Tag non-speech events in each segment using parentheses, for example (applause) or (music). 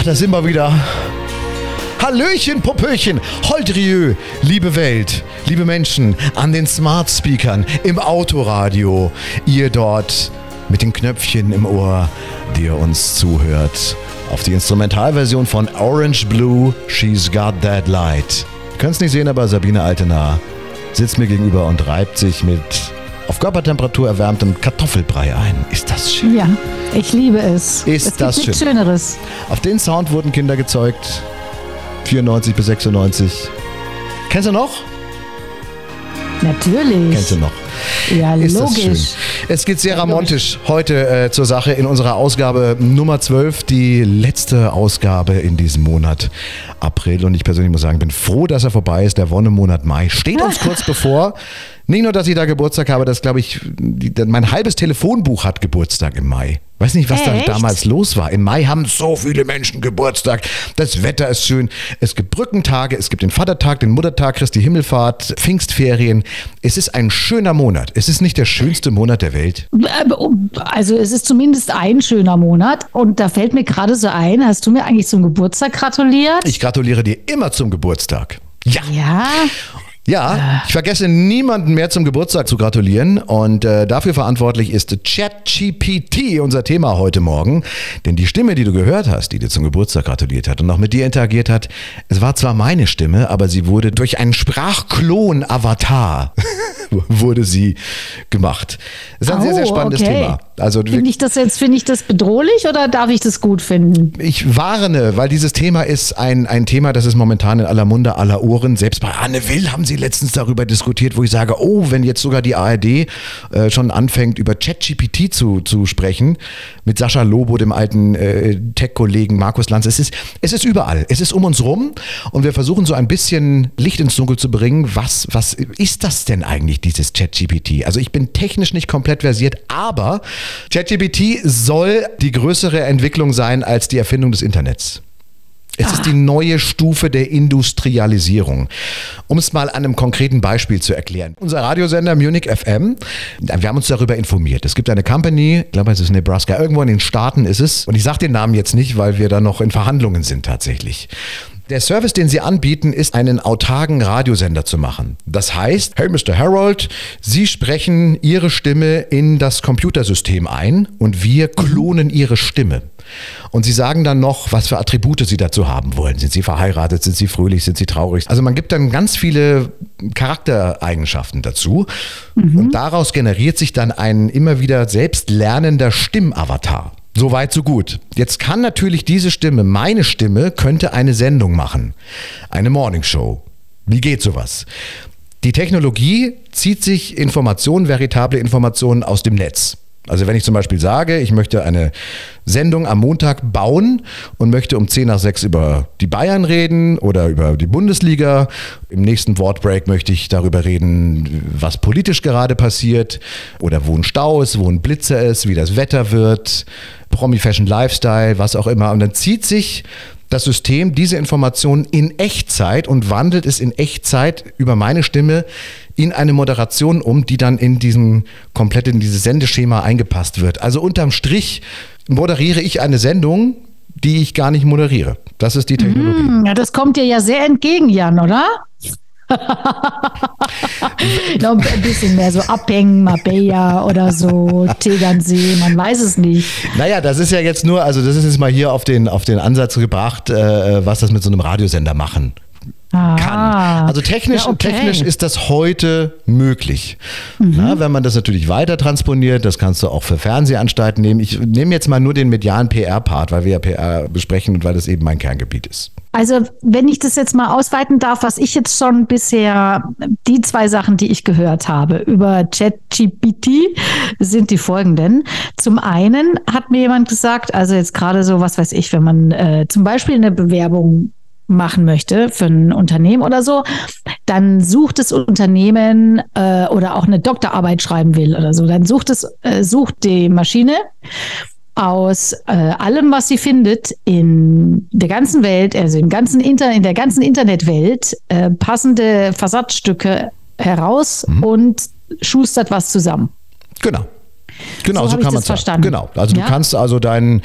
Ach, da sind wir wieder. Hallöchen, Popöchen, Holdrieu, liebe Welt, liebe Menschen an den Smart Speakern, im Autoradio, ihr dort mit den Knöpfchen im Ohr, die ihr uns zuhört. Auf die Instrumentalversion von Orange Blue, She's Got That Light. Könnt es nicht sehen, aber Sabine Altenaar sitzt mir gegenüber und reibt sich mit auf Körpertemperatur erwärmtem Kartoffelbrei ein. Ist das schön? Ja, ich liebe es. Ist es das gibt nichts schön. Schöneres. Auf den Sound wurden Kinder gezeugt. 94 bis 96. Kennst du noch? Natürlich. Kennst du noch? Ja, Ist das schön. logisch. Es geht sehr ramontisch heute äh, zur Sache in unserer Ausgabe Nummer 12, die letzte Ausgabe in diesem Monat April. Und ich persönlich muss sagen, bin froh, dass er vorbei ist. Der Wonnemonat Mai steht uns (laughs) kurz bevor. Nicht nur, dass ich da Geburtstag habe, das glaube ich, die, mein halbes Telefonbuch hat Geburtstag im Mai. Weiß nicht, was da Echt? damals los war. Im Mai haben so viele Menschen Geburtstag. Das Wetter ist schön. Es gibt Brückentage, es gibt den Vatertag, den Muttertag, Christi Himmelfahrt, Pfingstferien. Es ist ein schöner Monat. Es ist nicht der schönste Monat der Welt. Also es ist zumindest ein schöner Monat und da fällt mir gerade so ein, hast du mir eigentlich zum Geburtstag gratuliert? Ich gratuliere dir immer zum Geburtstag. Ja. ja, Ja, ich vergesse niemanden mehr zum Geburtstag zu gratulieren und äh, dafür verantwortlich ist ChatGPT, unser Thema heute Morgen. Denn die Stimme, die du gehört hast, die dir zum Geburtstag gratuliert hat und noch mit dir interagiert hat, es war zwar meine Stimme, aber sie wurde durch einen Sprachklon-Avatar (laughs) wurde sie gemacht. Das ist ein sehr, sehr Oh, spannendes okay. Thema. Also finde ich das jetzt, finde ich das bedrohlich oder darf ich das gut finden? ich warne, weil dieses Thema ist ein, ein Thema, das ist momentan in aller Munde, aller Ohren. Selbst bei Anne Will haben sie letztens darüber diskutiert, wo ich sage, oh, wenn jetzt sogar die ARD äh, schon anfängt, über ChatGPT zu, zu sprechen, mit Sascha Lobo, dem alten äh, Tech-Kollegen Markus Lanz, es ist, es ist überall, es ist um uns rum und wir versuchen so ein bisschen Licht ins Dunkel zu bringen. Was, was ist das denn eigentlich, dieses ChatGPT? Also ich bin technisch nicht komplett versiert, aber ChatGPT soll die größere Entwicklung sein als die Erfindung des Internets. Es ist die neue Stufe der Industrialisierung. Um es mal an einem konkreten Beispiel zu erklären. Unser Radiosender Munich FM, wir haben uns darüber informiert. Es gibt eine Company, ich glaube, es ist Nebraska, irgendwo in den Staaten ist es. Und ich sage den Namen jetzt nicht, weil wir da noch in Verhandlungen sind tatsächlich. Der Service, den sie anbieten, ist einen autarken Radiosender zu machen. Das heißt, hey Mr. Harold, Sie sprechen Ihre Stimme in das Computersystem ein und wir klonen Ihre Stimme. Und sie sagen dann noch, was für Attribute sie dazu haben wollen. Sind sie verheiratet, sind sie fröhlich, sind sie traurig? Also man gibt dann ganz viele Charaktereigenschaften dazu. Und daraus generiert sich dann ein immer wieder selbstlernender Stimmavatar. So weit, so gut. Jetzt kann natürlich diese Stimme, meine Stimme, könnte eine Sendung machen. Eine Morningshow. Wie geht sowas? Die Technologie zieht sich Informationen, veritable Informationen aus dem Netz. Also wenn ich zum Beispiel sage, ich möchte eine Sendung am Montag bauen und möchte um 10 nach 6 über die Bayern reden oder über die Bundesliga. Im nächsten Wortbreak möchte ich darüber reden, was politisch gerade passiert oder wo ein Stau ist, wo ein Blitzer ist, wie das Wetter wird, Promi Fashion Lifestyle, was auch immer. Und dann zieht sich das System diese Informationen in Echtzeit und wandelt es in Echtzeit über meine Stimme in eine Moderation um, die dann in diesem komplett in dieses Sendeschema eingepasst wird. Also unterm Strich moderiere ich eine Sendung, die ich gar nicht moderiere. Das ist die Technologie. Hm, Ja, das kommt dir ja sehr entgegen, Jan, oder? (laughs) Noch ein bisschen mehr so abhängen, Marbella oder so, Tegernsee, man weiß es nicht. Naja, das ist ja jetzt nur, also das ist jetzt mal hier auf den, auf den Ansatz gebracht, äh, was das mit so einem Radiosender machen kann. Ah, Also technisch, ja, okay. technisch ist das heute möglich. Na, wenn man das natürlich weiter transponiert, das kannst du auch für Fernsehanstalten nehmen. Ich nehme jetzt mal nur den medialen PR-Part, weil wir ja PR besprechen und weil das eben mein Kerngebiet ist. Also, wenn ich das jetzt mal ausweiten darf, was ich jetzt schon bisher, die zwei Sachen, die ich gehört habe über ChatGPT, sind die folgenden. Zum einen hat mir jemand gesagt, also jetzt gerade so, was weiß ich, wenn man äh, zum Beispiel eine Bewerbung machen möchte für ein Unternehmen oder so, dann sucht das Unternehmen äh, oder auch eine Doktorarbeit schreiben will oder so, dann sucht es, äh, sucht die Maschine aus äh, allem, was sie findet in der ganzen Welt, also im ganzen Inter in der ganzen Internetwelt, äh, passende Versatzstücke heraus und schustert was zusammen. Genau. Genau, so, so kann man es verstanden. Genau. Also ja? du kannst also deinen,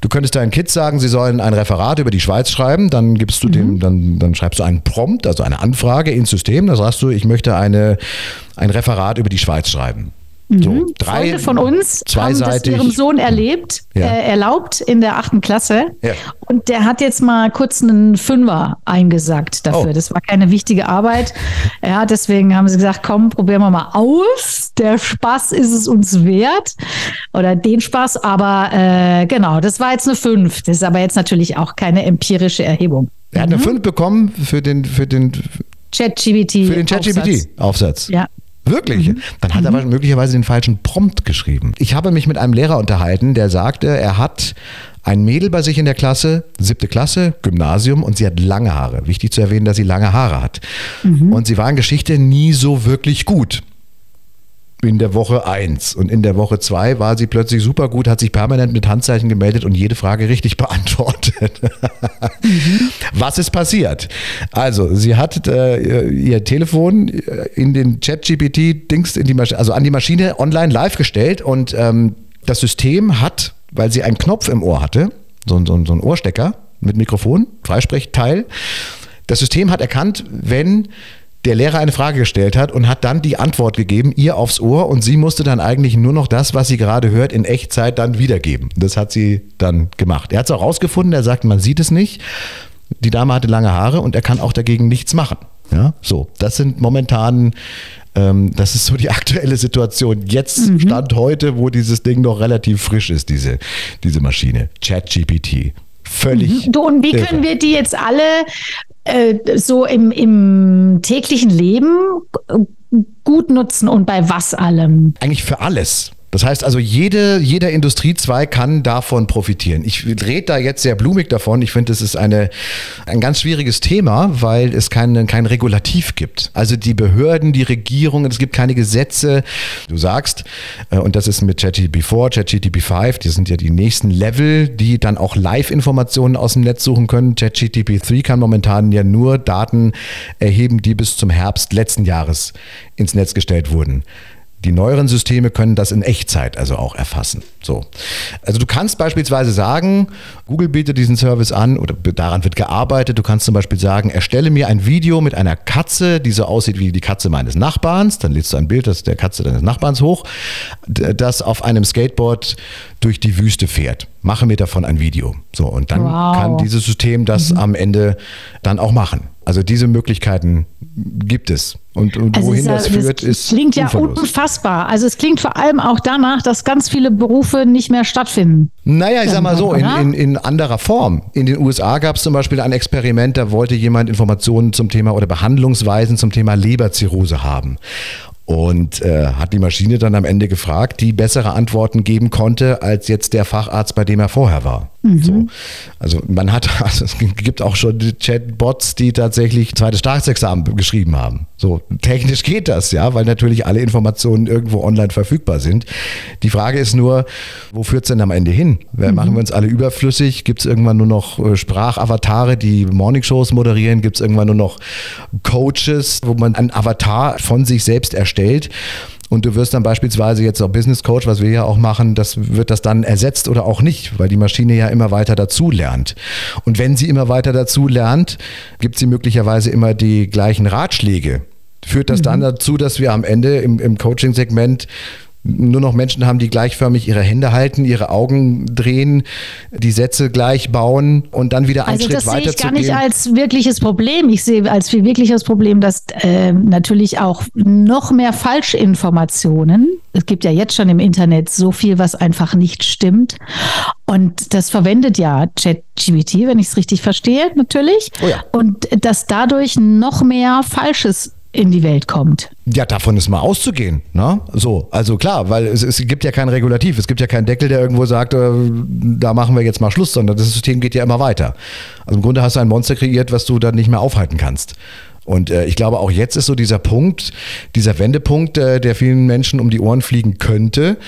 du könntest deinen Kids sagen, sie sollen ein Referat über die Schweiz schreiben, dann gibst du mhm. dem, dann, dann schreibst du einen Prompt, also eine Anfrage ins System, da sagst du, ich möchte eine, ein Referat über die Schweiz schreiben. So, mhm. drei, Freunde von uns haben das ihrem Sohn erlebt, ja. äh, erlaubt in der achten Klasse. Ja. Und der hat jetzt mal kurz einen Fünfer eingesagt dafür. Oh. Das war keine wichtige Arbeit. Ja, deswegen haben sie gesagt, komm, probieren wir mal aus. Der Spaß ist es uns wert. Oder den Spaß. Aber äh, genau, das war jetzt eine Fünf. Das ist aber jetzt natürlich auch keine empirische Erhebung. Er hat eine mhm. Fünf bekommen für den, für den ChatGPT. Für den ChatGPT-Aufsatz. Ja. Wirklich? Mhm. Dann hat er mhm. möglicherweise den falschen Prompt geschrieben. Ich habe mich mit einem Lehrer unterhalten, der sagte, er hat ein Mädel bei sich in der Klasse, siebte Klasse, Gymnasium, und sie hat lange Haare. Wichtig zu erwähnen, dass sie lange Haare hat. Mhm. Und sie war in Geschichte nie so wirklich gut in der Woche 1 und in der Woche 2 war sie plötzlich super gut, hat sich permanent mit Handzeichen gemeldet und jede Frage richtig (laughs) beantwortet. (laughs) Was ist passiert? Also, sie hat äh, ihr Telefon äh, in den Chat-GPT-Dings, in die also an die Maschine online live gestellt und ähm, das System hat, weil sie einen Knopf im Ohr hatte, so, so, so ein Ohrstecker mit Mikrofon, Freisprechteil, das System hat erkannt, wenn der Lehrer eine Frage gestellt hat und hat dann die Antwort gegeben, ihr aufs Ohr und sie musste dann eigentlich nur noch das, was sie gerade hört, in Echtzeit dann wiedergeben. Das hat sie dann gemacht. Er hat es auch rausgefunden, er sagt, man sieht es nicht. Die Dame hatte lange Haare und er kann auch dagegen nichts machen. Ja, so, das sind momentan, ähm, das ist so die (laughs) aktuelle Situation. Jetzt mhm. stand heute, wo dieses Ding noch relativ frisch ist, diese, diese Maschine. ChatGPT völlig. Mhm. Du, und wie können wir die jetzt alle äh, so im, im täglichen Leben gut nutzen und bei was allem? Eigentlich für alles. Das heißt also, jede, jeder Industriezweig kann davon profitieren. Ich rede da jetzt sehr blumig davon. Ich finde, es ist eine, ein ganz schwieriges Thema, weil es kein, kein Regulativ gibt. Also die Behörden, die Regierungen, es gibt keine Gesetze. Du sagst, äh, und das ist mit ChatGPT4, ChatGPT5, die sind ja die nächsten Level, die dann auch Live-Informationen aus dem Netz suchen können. ChatGPT3 kann momentan ja nur Daten erheben, die bis zum Herbst letzten Jahres ins Netz gestellt wurden. Die neueren Systeme können das in Echtzeit also auch erfassen. So. Also du kannst beispielsweise sagen, Google bietet diesen Service an oder daran wird gearbeitet. Du kannst zum Beispiel sagen, erstelle mir ein Video mit einer Katze, die so aussieht wie die Katze meines Nachbarns. Dann lädst du ein Bild das der Katze deines Nachbarns hoch, das auf einem Skateboard durch die Wüste fährt. Mache mir davon ein Video. So, und dann wow. kann dieses System das mhm. am Ende dann auch machen. Also diese Möglichkeiten gibt es. Und, und also wohin das, das führt, ist. Klingt ja unfassbar. Also es klingt vor allem auch danach, dass ganz viele Berufe nicht mehr stattfinden. Naja, ich sag mal so, in, in, in anderer Form. In den USA gab es zum Beispiel ein Experiment, da wollte jemand Informationen zum Thema oder Behandlungsweisen zum Thema Leberzirrhose haben und äh, hat die Maschine dann am Ende gefragt, die bessere Antworten geben konnte als jetzt der Facharzt, bei dem er vorher war. Mhm. So. Also man hat, (laughs) also es gibt auch schon Chatbots, die tatsächlich zweites Staatsexamen geschrieben haben. So technisch geht das, ja, weil natürlich alle Informationen irgendwo online verfügbar sind. Die Frage ist nur, wo führt es denn am Ende hin? Mhm. Machen wir uns alle überflüssig? Gibt es irgendwann nur noch äh, Sprachavatare, die Morningshows moderieren? Gibt es irgendwann nur noch Coaches, wo man einen Avatar von sich selbst erstellt? Und du wirst dann beispielsweise jetzt auch Business Coach, was wir ja auch machen, das wird das dann ersetzt oder auch nicht, weil die Maschine ja immer weiter dazu lernt. Und wenn sie immer weiter dazu lernt, gibt sie möglicherweise immer die gleichen Ratschläge. Führt das mhm. dann dazu, dass wir am Ende im, im Coaching-Segment nur noch Menschen haben, die gleichförmig ihre Hände halten, ihre Augen drehen, die Sätze gleich bauen und dann wieder einen also Schritt weiter zu gehen. Das sehe ich gar nicht als wirkliches Problem. Ich sehe als viel wirkliches Problem, dass äh, natürlich auch noch mehr Falschinformationen, es gibt ja jetzt schon im Internet so viel, was einfach nicht stimmt. Und das verwendet ja ChatGPT, wenn ich es richtig verstehe, natürlich. Oh ja. Und dass dadurch noch mehr Falsches in die Welt kommt. Ja, davon ist mal auszugehen. Ne? So, also klar, weil es, es gibt ja kein Regulativ, es gibt ja keinen Deckel, der irgendwo sagt, äh, da machen wir jetzt mal Schluss, sondern das System geht ja immer weiter. Also im Grunde hast du ein Monster kreiert, was du dann nicht mehr aufhalten kannst. Und äh, ich glaube, auch jetzt ist so dieser Punkt, dieser Wendepunkt, äh, der vielen Menschen um die Ohren fliegen könnte,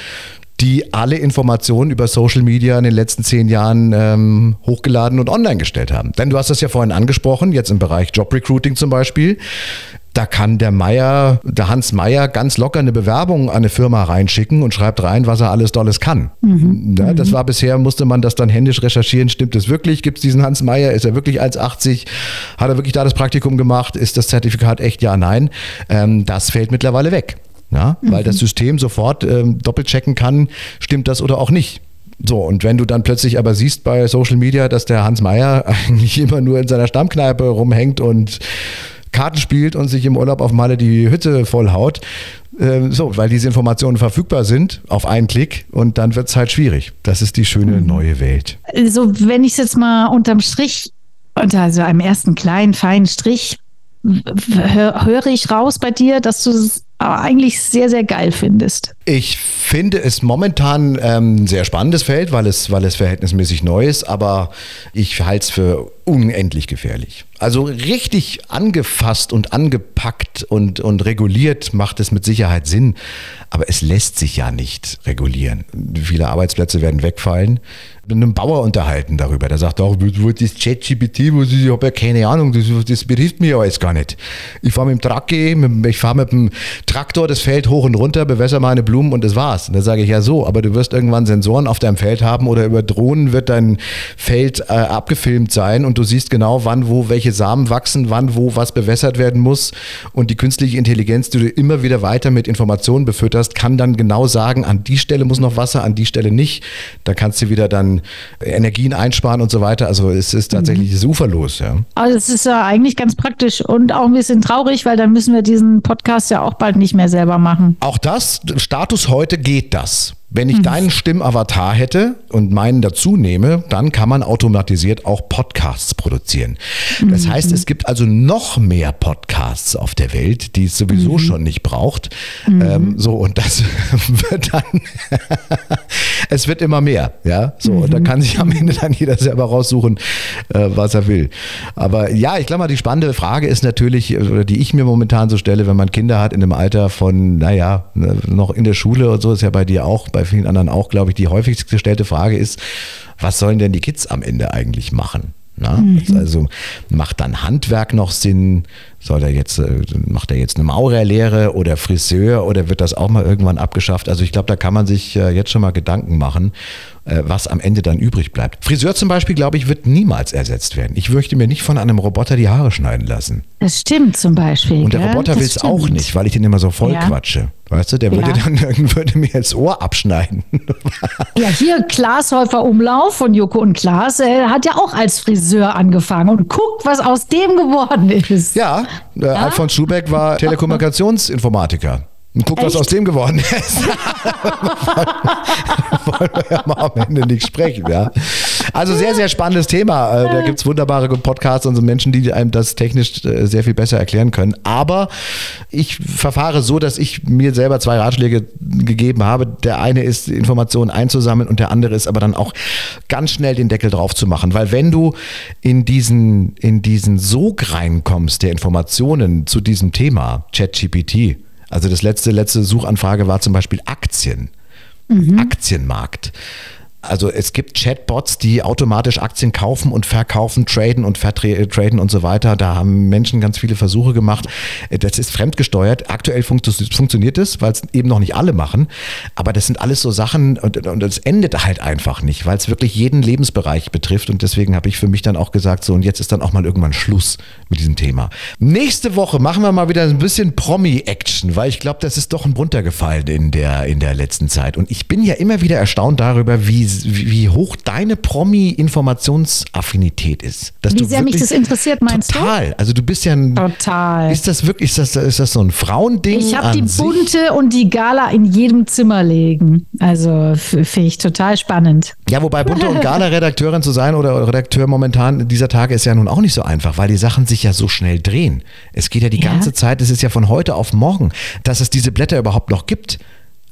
die alle Informationen über Social Media in den letzten zehn Jahren ähm, hochgeladen und online gestellt haben. Denn du hast das ja vorhin angesprochen, jetzt im Bereich Job Recruiting zum Beispiel. Da kann der Meier, der Hans Meier ganz locker eine Bewerbung an eine Firma reinschicken und schreibt rein, was er alles Dolles kann. Mhm. Ja, das war bisher, musste man das dann händisch recherchieren. Stimmt es wirklich? Gibt es diesen Hans Meier? Ist er wirklich 1,80? Hat er wirklich da das Praktikum gemacht? Ist das Zertifikat echt? Ja, nein. Ähm, das fällt mittlerweile weg. Ja, mhm. Weil das System sofort ähm, doppelchecken kann, stimmt das oder auch nicht. So, und wenn du dann plötzlich aber siehst bei Social Media, dass der Hans Meier (laughs) eigentlich immer nur in seiner Stammkneipe rumhängt und Karten spielt und sich im Urlaub auf Malle die Hütte vollhaut. Äh, so, weil diese Informationen verfügbar sind auf einen Klick und dann wird es halt schwierig. Das ist die schöne mhm. neue Welt. Also, wenn ich es jetzt mal unterm Strich, unter also einem ersten kleinen, feinen Strich, höre ich raus bei dir, dass du es eigentlich sehr, sehr geil findest. Ich finde es momentan ähm, ein sehr spannendes Feld, weil es, weil es verhältnismäßig neu ist, aber ich halte es für unendlich gefährlich. Also richtig angefasst und angepackt und, und reguliert macht es mit Sicherheit Sinn, aber es lässt sich ja nicht regulieren. Viele Arbeitsplätze werden wegfallen. Mit einem Bauer unterhalten darüber, der sagt auch, wo das ChatGPT, ich habe ja keine Ahnung, das, das betrifft mich ja alles gar nicht. Ich fahre mit dem Tracke, ich fahre mit dem Traktor das Feld hoch und runter, bewässer meine Blumen und das war's. Und da sage ich ja so, aber du wirst irgendwann Sensoren auf deinem Feld haben oder über Drohnen wird dein Feld äh, abgefilmt sein und du siehst genau, wann, wo welche Samen wachsen, wann, wo was bewässert werden muss. Und die künstliche Intelligenz, die du immer wieder weiter mit Informationen befütterst, kann dann genau sagen, an die Stelle muss noch Wasser, an die Stelle nicht. Da kannst du wieder dann Energien einsparen und so weiter. Also es ist tatsächlich mhm. uferlos. Ja. Also es ist ja eigentlich ganz praktisch und auch ein bisschen traurig, weil dann müssen wir diesen Podcast ja auch bald nicht mehr selber machen. Auch das, Status heute geht das. Wenn ich mhm. deinen Stimmavatar hätte und meinen dazu nehme, dann kann man automatisiert auch Podcasts produzieren. Das mhm. heißt, es gibt also noch mehr Podcasts auf der Welt, die es sowieso mhm. schon nicht braucht. Mhm. Ähm, so, und das (laughs) wird dann, (laughs) es wird immer mehr, ja. So, und da mhm. kann sich am Ende dann jeder selber raussuchen, äh, was er will. Aber ja, ich glaube mal, die spannende Frage ist natürlich, oder die ich mir momentan so stelle, wenn man Kinder hat in einem Alter von, naja, ne, noch in der Schule und so, ist ja bei dir auch, bei bei vielen anderen auch, glaube ich, die häufigst gestellte Frage ist, was sollen denn die Kids am Ende eigentlich machen? Mhm. Also macht dann Handwerk noch Sinn? Soll er jetzt, äh, macht er jetzt eine Maurerlehre oder Friseur oder wird das auch mal irgendwann abgeschafft? Also ich glaube, da kann man sich äh, jetzt schon mal Gedanken machen, äh, was am Ende dann übrig bleibt. Friseur zum Beispiel, glaube ich, wird niemals ersetzt werden. Ich möchte mir nicht von einem Roboter die Haare schneiden lassen. Das stimmt zum Beispiel. Und der Roboter will es auch nicht, weil ich den immer so voll ja. quatsche. Weißt du, der würde ja. dann (laughs) würde mir das Ohr abschneiden. Ja, hier Klaas Häufer Umlauf von Joko und Klaas äh, hat ja auch als Friseur angefangen und guckt, was aus dem geworden ist. Ja, äh, ja? Alfons Schubeck war (laughs) Telekommunikationsinformatiker. Und guck, Echt? was aus dem geworden ist. (laughs) (laughs) Wollen wir ja mal am Ende nicht sprechen, ja. Also sehr, sehr spannendes Thema. Äh, da gibt es wunderbare Podcasts und so Menschen, die einem das technisch äh, sehr viel besser erklären können. Aber ich verfahre so, dass ich mir selber zwei Ratschläge gegeben habe. Der eine ist, Informationen einzusammeln und der andere ist aber dann auch ganz schnell den Deckel drauf zu machen. Weil wenn du in diesen, in diesen Sog reinkommst der Informationen zu diesem Thema, ChatGPT, also das letzte, letzte Suchanfrage war zum Beispiel Aktien. Mhm. Aktienmarkt. Also es gibt Chatbots, die automatisch Aktien kaufen und verkaufen, traden und vertraden und so weiter. Da haben Menschen ganz viele Versuche gemacht. Das ist fremdgesteuert. Aktuell funktioniert es, weil es eben noch nicht alle machen. Aber das sind alles so Sachen und, und es endet halt einfach nicht, weil es wirklich jeden Lebensbereich betrifft. Und deswegen habe ich für mich dann auch gesagt, so und jetzt ist dann auch mal irgendwann Schluss mit diesem Thema. Nächste Woche machen wir mal wieder ein bisschen Promi-Action, weil ich glaube, das ist doch ein runtergefallen in der, in der letzten Zeit. Und ich bin ja immer wieder erstaunt darüber, wie wie, hoch deine Promi-Informationsaffinität ist. wie sehr mich das interessiert, meinst total. du? Total. Also du bist ja ein. Total. Ist das wirklich, ist das, ist das so ein Frauending? Ich habe die bunte und die Gala in jedem Zimmer legen. Also finde ich total spannend. Ja, wobei bunte und Gala-Redakteurin zu sein oder Redakteur momentan dieser Tage ist ja nun auch nicht so einfach, weil die Sachen sich ja so schnell drehen. Es geht ja die ja. ganze Zeit, es ist ja von heute auf morgen, dass es diese Blätter überhaupt noch gibt.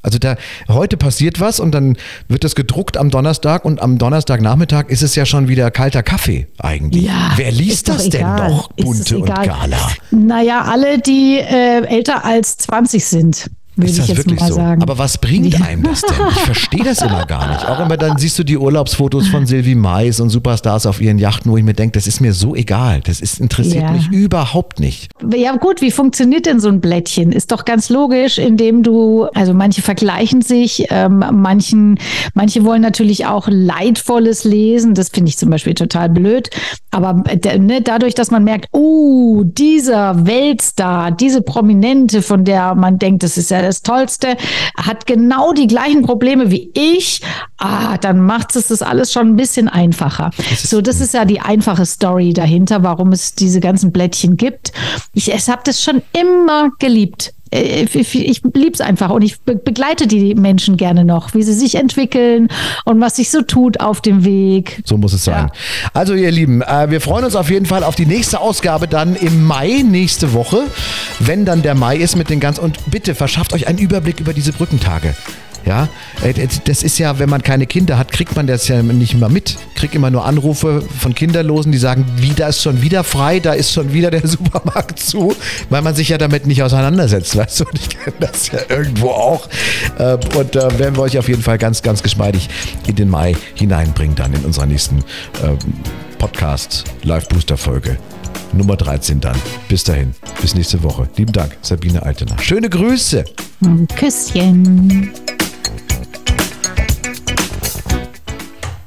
Also da heute passiert was und dann wird das gedruckt am Donnerstag und am Donnerstagnachmittag ist es ja schon wieder kalter Kaffee eigentlich. Ja, Wer liest das denn noch, bunte und Gala? Naja, alle, die äh, älter als 20 sind. Würde Ist ich das jetzt wirklich so? sagen. Aber was bringt Ja. einem das denn? Ich verstehe das immer gar nicht. Auch immer dann siehst du die Urlaubsfotos von Sylvie Mais und Superstars auf ihren Yachten, wo ich mir denke, das ist mir so egal. Das ist, interessiert Ja. mich überhaupt nicht. Ja gut, wie funktioniert denn so ein Blättchen? Ist doch ganz logisch, indem du, also manche vergleichen sich, ähm, manchen, manche wollen natürlich auch leidvolles lesen. Das finde ich zum Beispiel total blöd. Aber ne, dadurch, dass man merkt, oh, dieser Weltstar, diese Prominente, von der man denkt, das ist ja das Tollste, hat genau die gleichen Probleme wie ich. Ah, dann macht es das alles schon ein bisschen einfacher. So, das ist ja die einfache Story dahinter, warum es diese ganzen Blättchen gibt. Ich, ich habe das schon immer geliebt. Äh, Ich, ich liebe es einfach und ich be begleite die Menschen gerne noch, wie sie sich entwickeln und was sich so tut auf dem Weg. So muss es sein. Ja. Also ihr Lieben, äh, wir freuen uns auf jeden Fall auf die nächste Ausgabe dann im Mai, nächste Woche, wenn dann der Mai ist mit den ganz und bitte verschafft euch einen Überblick über diese Brückentage. Ja, äh, das ist ja, wenn man keine Kinder hat, kriegt man das ja nicht immer mit. Kriegt immer nur Anrufe von Kinderlosen, die sagen, wieder ist schon wieder frei, da ist schon wieder der (laughs) Supermarkt zu, weil man sich ja damit nicht auseinandersetzt, weißt du? Und ich kenne das ja irgendwo auch. Äh, Und da werden wir euch auf jeden Fall ganz, ganz geschmeidig in den Mai hineinbringen, dann in unserer nächsten ähm, Podcast Live Booster Folge. Nummer 13 dann. Bis dahin. Bis nächste Woche. Lieben Dank, Sabine Altener. Schöne Grüße. Küsschen. Thank you.